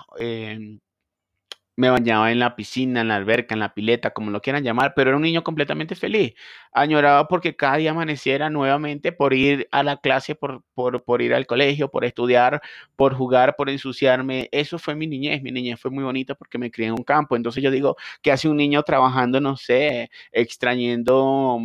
Speaker 1: me bañaba en la piscina, en la alberca, en la pileta, como lo quieran llamar, pero era un niño completamente feliz. Añoraba porque cada día amaneciera nuevamente por ir a la clase, por, por, ir al colegio, por estudiar, por jugar, por ensuciarme. Eso fue mi niñez. Mi niñez fue muy bonita porque me crié en un campo. Entonces yo digo, ¿qué hace un niño trabajando, no sé, extrayendo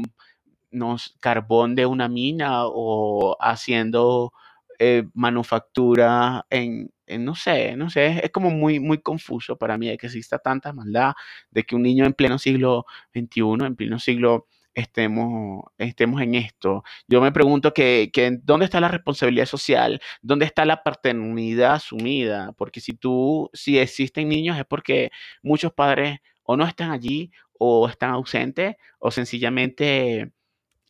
Speaker 1: no, carbón de una mina o haciendo eh, manufactura en, no sé, no sé, es como muy, muy confuso para mí de que exista tanta maldad, de que un niño en pleno siglo XXI, en pleno siglo estemos, estemos en esto. Yo me pregunto que, que, dónde está la responsabilidad social, dónde está la paternidad asumida, porque si tú, si existen niños es porque muchos padres o no están allí o están ausentes o sencillamente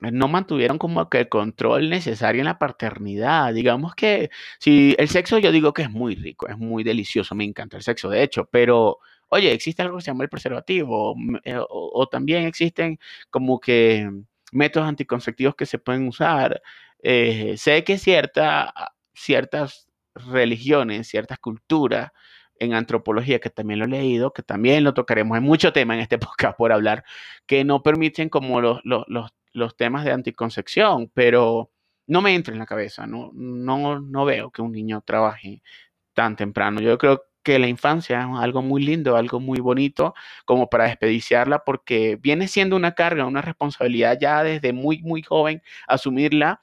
Speaker 1: no mantuvieron como que el control necesario en la paternidad. Digamos que si el sexo yo digo que es muy rico, es muy delicioso, me encanta el sexo de hecho, pero oye, existe algo que se llama el preservativo eh, o, también existen como que métodos anticonceptivos que se pueden usar. Eh, sé que cierta, ciertas religiones, ciertas culturas en antropología, que también lo he leído, que también lo tocaremos, en mucho tema en este podcast por hablar, que no permiten como los, los los temas de anticoncepción, pero no me entra en la cabeza, no, no, no veo que un niño trabaje tan temprano. Yo creo que la infancia es algo muy lindo, algo muy bonito, como para despediciarla, porque viene siendo una carga, una responsabilidad ya desde muy, muy joven, asumirla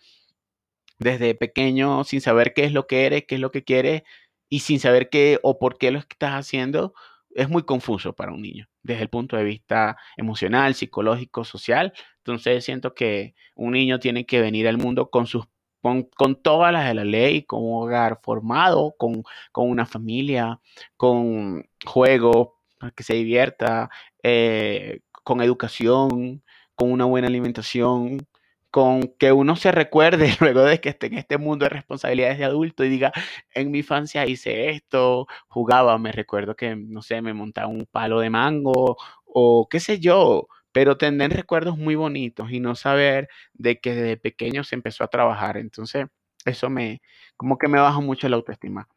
Speaker 1: desde pequeño, sin saber qué es lo que eres, qué es lo que quieres, y sin saber qué o por qué lo estás haciendo, es muy confuso para un niño, desde el punto de vista emocional, psicológico, social. Entonces siento que un niño tiene que venir al mundo con sus con, todas las de la ley, con un hogar formado, con, una familia, con juegos, para que se divierta, eh, con educación, con una buena alimentación, con que uno se recuerde luego de que esté en este mundo de responsabilidades de adulto y diga, en mi infancia hice esto, jugaba, me recuerdo que, no sé, me montaba un palo de mango o qué sé yo, pero tener recuerdos muy bonitos y no saber de que desde pequeño se empezó a trabajar. Entonces, eso me, como que me baja mucho la autoestima.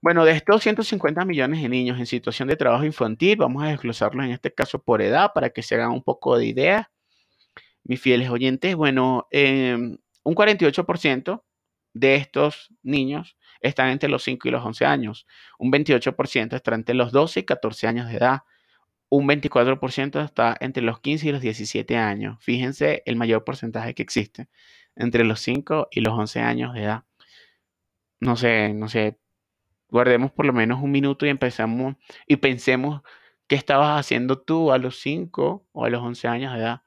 Speaker 1: Bueno, de estos 150 millones de niños en situación de trabajo infantil, vamos a desglosarlos en este caso por edad para que se hagan un poco de idea. Mis fieles oyentes, bueno, em, un 48% de estos niños están entre los 5 y los 11 años. Un 28% está entre los 12 y 14 años de edad un 24% está entre los 15 y los 17 años. Fíjense el mayor porcentaje que existe entre los 5 y los 11 años de edad. No sé, no sé. Guardemos por lo menos un minuto y empezamos y pensemos qué estabas haciendo tú a los 5 o a los 11 años de edad.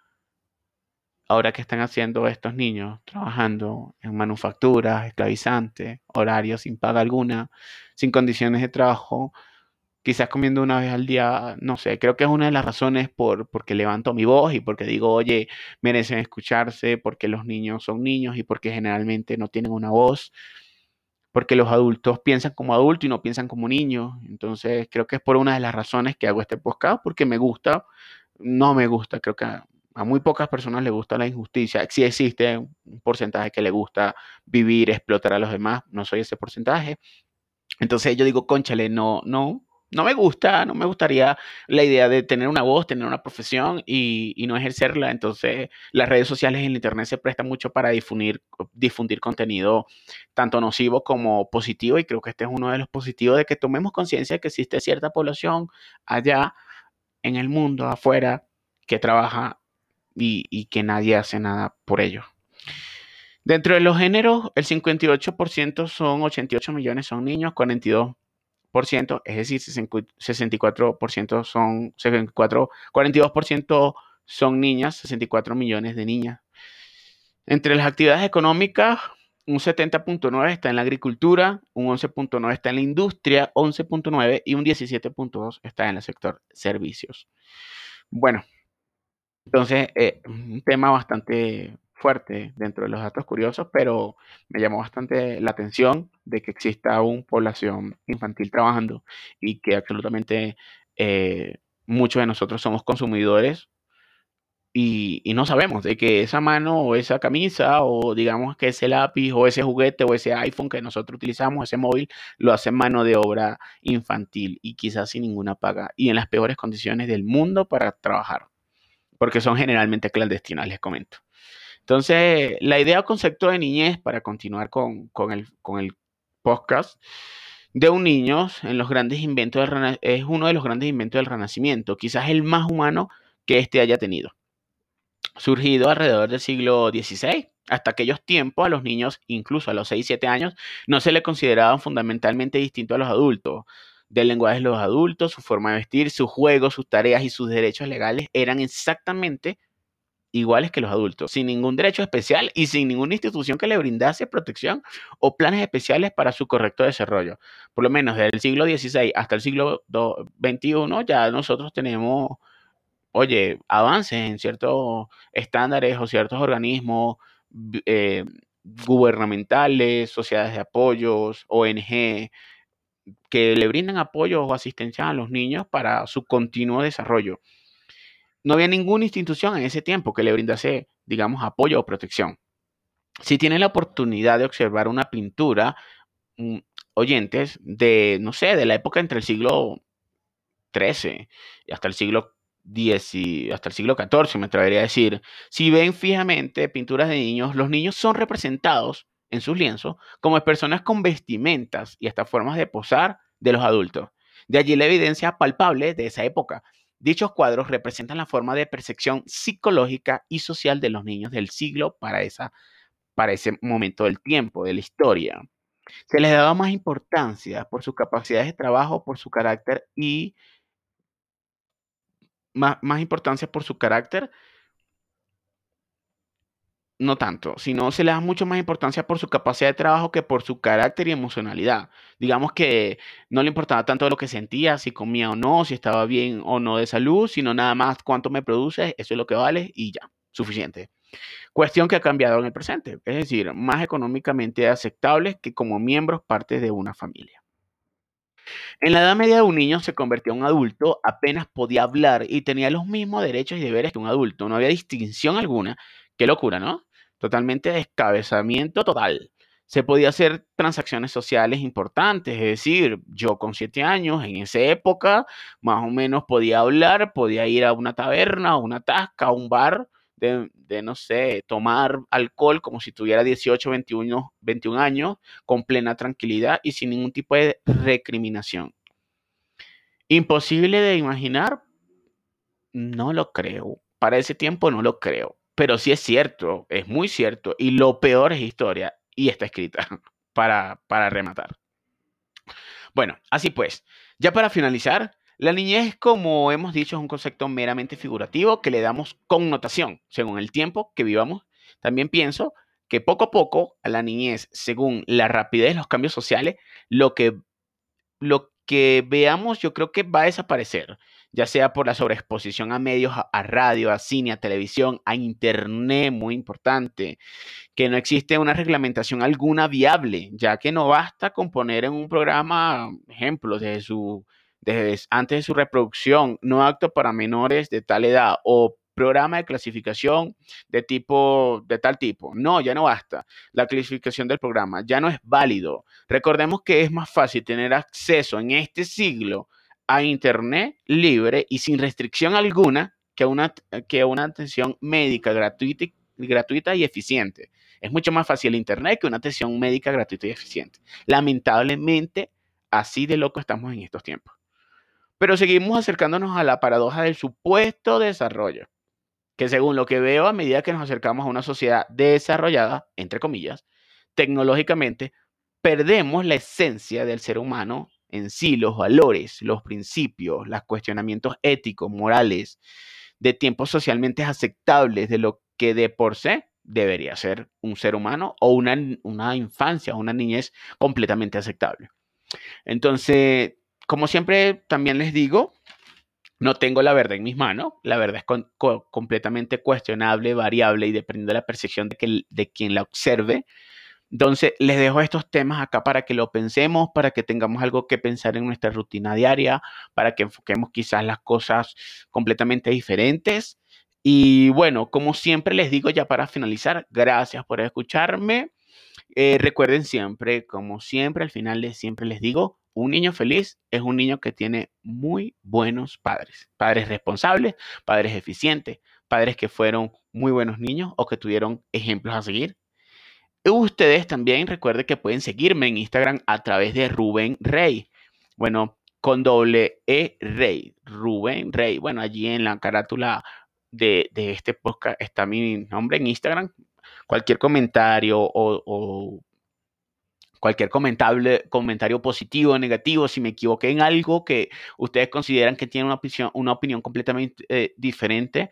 Speaker 1: Ahora que están haciendo estos niños, trabajando en manufacturas, esclavizantes, horarios sin paga alguna, sin condiciones de trabajo, quizás comiendo una vez al día, no sé, creo que es una de las razones por porque levanto mi voz y porque digo, oye, merecen escucharse, porque los niños son niños y porque generalmente no tienen una voz, porque los adultos piensan como adultos y no piensan como niños. Entonces, creo que es por una de las razones que hago este podcast, porque me gusta, no me gusta, creo que a, muy pocas personas les gusta la injusticia. Sí existe un porcentaje que le gusta vivir, explotar a los demás, no soy ese porcentaje. Entonces yo digo, conchale, no, no, no me gusta, no me gustaría la idea de tener una voz, tener una profesión y, no ejercerla. Entonces, las redes sociales y el Internet se prestan mucho para difundir, contenido tanto nocivo como positivo. Y creo que este es uno de los positivos de que tomemos conciencia de que existe cierta población allá en el mundo, afuera, que trabaja y, y que nadie hace nada por ello. Dentro de los géneros, el 58% son 88 millones, son niños, 42 es decir, 64% son 64, 42% son niñas, 64 millones de niñas. Entre las actividades económicas, un 70.9 está en la agricultura, un 11.9 está en la industria, 11.9 y un 17.2 está en el sector servicios. Bueno, entonces, eh, un tema bastante fuerte dentro de los datos curiosos, pero me llamó bastante la atención de que exista aún población infantil trabajando y que absolutamente eh, muchos de nosotros somos consumidores y, y, no sabemos de que esa mano o esa camisa o digamos que ese lápiz o ese juguete o ese iPhone que nosotros utilizamos, ese móvil, lo hace mano de obra infantil y quizás sin ninguna paga y en las peores condiciones del mundo para trabajar, porque son generalmente clandestinas, les comento. Entonces, la idea o concepto de niñez, para continuar con, el, podcast, de un niño en los grandes inventos del es uno de los grandes inventos del Renacimiento, quizás el más humano que éste haya tenido. Surgido alrededor del siglo XVI, hasta aquellos tiempos a los niños, incluso a los 6 7 años, no se le consideraban fundamentalmente distintos a los adultos. Del lenguaje de los adultos, su forma de vestir, sus juegos, sus tareas y sus derechos legales eran exactamente iguales que los adultos, sin ningún derecho especial y sin ninguna institución que le brindase protección o planes especiales para su correcto desarrollo. Por lo menos desde el siglo XVI hasta el siglo XXI ya nosotros tenemos, oye, avances en ciertos estándares o ciertos organismos eh, gubernamentales, sociedades de apoyos, ONG, que le brindan apoyo o asistencia a los niños para su continuo desarrollo no había ninguna institución en ese tiempo que le brindase, digamos, apoyo o protección. Si tienen la oportunidad de observar una pintura, mm, oyentes, de, no sé, de la época entre el siglo XIII y hasta el siglo X hasta el siglo XIV, me atrevería a decir, si ven fijamente pinturas de niños, los niños son representados en sus lienzos como personas con vestimentas y hasta formas de posar de los adultos. De allí la evidencia palpable de esa época, Dichos cuadros representan la forma de percepción psicológica y social de los niños del siglo para, esa, para ese momento del tiempo, de la historia. Se les daba más importancia por sus capacidades de trabajo, por su carácter y más, más importancia por su carácter no tanto, sino se le da mucho más importancia por su capacidad de trabajo que por su carácter y emocionalidad. Digamos que no le importaba tanto lo que sentía, si comía o no, si estaba bien o no de salud, sino nada más cuánto me produce, eso es lo que vale y ya, suficiente. Cuestión que ha cambiado en el presente, es decir, más económicamente aceptables que como miembros parte de una familia. En la edad media de un niño se convirtió en un adulto, apenas podía hablar y tenía los mismos derechos y deberes que un adulto. No había distinción alguna. Qué locura, ¿no? Totalmente descabezamiento total. Se podía hacer transacciones sociales importantes, es decir, yo con siete años, en esa época, más o menos podía hablar, podía ir a una taberna, a una tasca, a un bar, de, de, no sé, tomar alcohol como si tuviera 18, 21, 21 años, con plena tranquilidad y sin ningún tipo de recriminación. Imposible de imaginar, no lo creo. Para ese tiempo no lo creo. Pero sí es cierto, es muy cierto. Y lo peor es historia y está escrita para, para rematar. Bueno, así pues, ya para finalizar, la niñez, como hemos dicho, es un concepto meramente figurativo que le damos connotación según el tiempo que vivamos. También pienso que poco a poco a la niñez, según la rapidez de los cambios sociales, lo que, lo que veamos yo creo que va a desaparecer, ya sea por la sobreexposición a medios, a, radio, a cine, a televisión, a internet, muy importante, que no existe una reglamentación alguna viable, ya que no basta con poner en un programa ejemplos de su desde antes de su reproducción, no apto para menores de tal edad o programa de clasificación de tipo de tal tipo. No, ya no basta. La clasificación del programa ya no es válido. Recordemos que es más fácil tener acceso en este siglo a internet libre y sin restricción alguna que una, que una atención médica gratuita, gratuita y eficiente. Es mucho más fácil internet que una atención médica gratuita y eficiente. Lamentablemente, así de loco estamos en estos tiempos. Pero seguimos acercándonos a la paradoja del supuesto desarrollo, que según lo que veo a medida que nos acercamos a una sociedad desarrollada, entre comillas, tecnológicamente, perdemos la esencia del ser humano en sí, los valores, los principios, los cuestionamientos éticos, morales, de tiempos socialmente aceptables de lo que de por sí debería ser un ser humano o una, una infancia, una niñez completamente aceptable. Entonces, como siempre también les digo, no tengo la verdad en mis manos. La verdad es completamente cuestionable, variable y dependiendo de la percepción de, de quien la observe. Entonces, les dejo estos temas acá para que lo pensemos, para que tengamos algo que pensar en nuestra rutina diaria, para que enfoquemos quizás las cosas completamente diferentes. Y bueno, como siempre les digo ya para finalizar, gracias por escucharme. Eh, recuerden siempre, como siempre, al final siempre les digo, un niño feliz es un niño que tiene muy buenos padres, padres responsables, padres eficientes, padres que fueron muy buenos niños o que tuvieron ejemplos a seguir. Ustedes también recuerden que pueden seguirme en Instagram a través de Rubén Rey. Bueno, con doble E Rey, Rubén Rey. Bueno, allí en la carátula de, este podcast está mi nombre en Instagram. Cualquier comentario o cualquier comentario positivo o negativo, si me equivoqué en algo que ustedes consideran que tiene una opinión, una opinión completamente eh, diferente,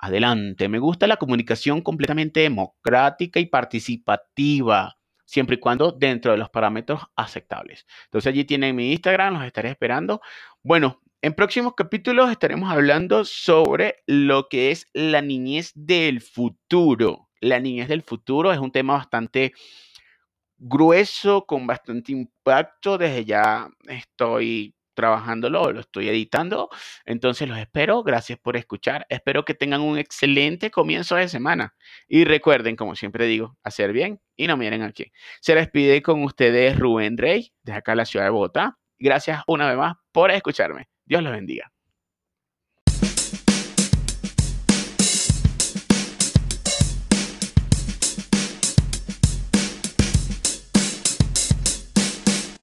Speaker 1: adelante. Me gusta la comunicación completamente democrática y participativa, siempre y cuando dentro de los parámetros aceptables. Entonces allí tienen mi Instagram, los estaré esperando. Bueno, en próximos capítulos estaremos hablando sobre lo que es la niñez del futuro. La niñez del futuro es un tema bastante grueso, con bastante impacto. Desde ya estoy trabajándolo, lo estoy editando. Entonces los espero. Gracias por escuchar. Espero que tengan un excelente comienzo de semana. Y recuerden, como siempre digo, hacer bien y no miren aquí. Se despide con ustedes Rubén Rey, de acá la ciudad de Bogotá. Gracias una vez más por escucharme. Dios los bendiga.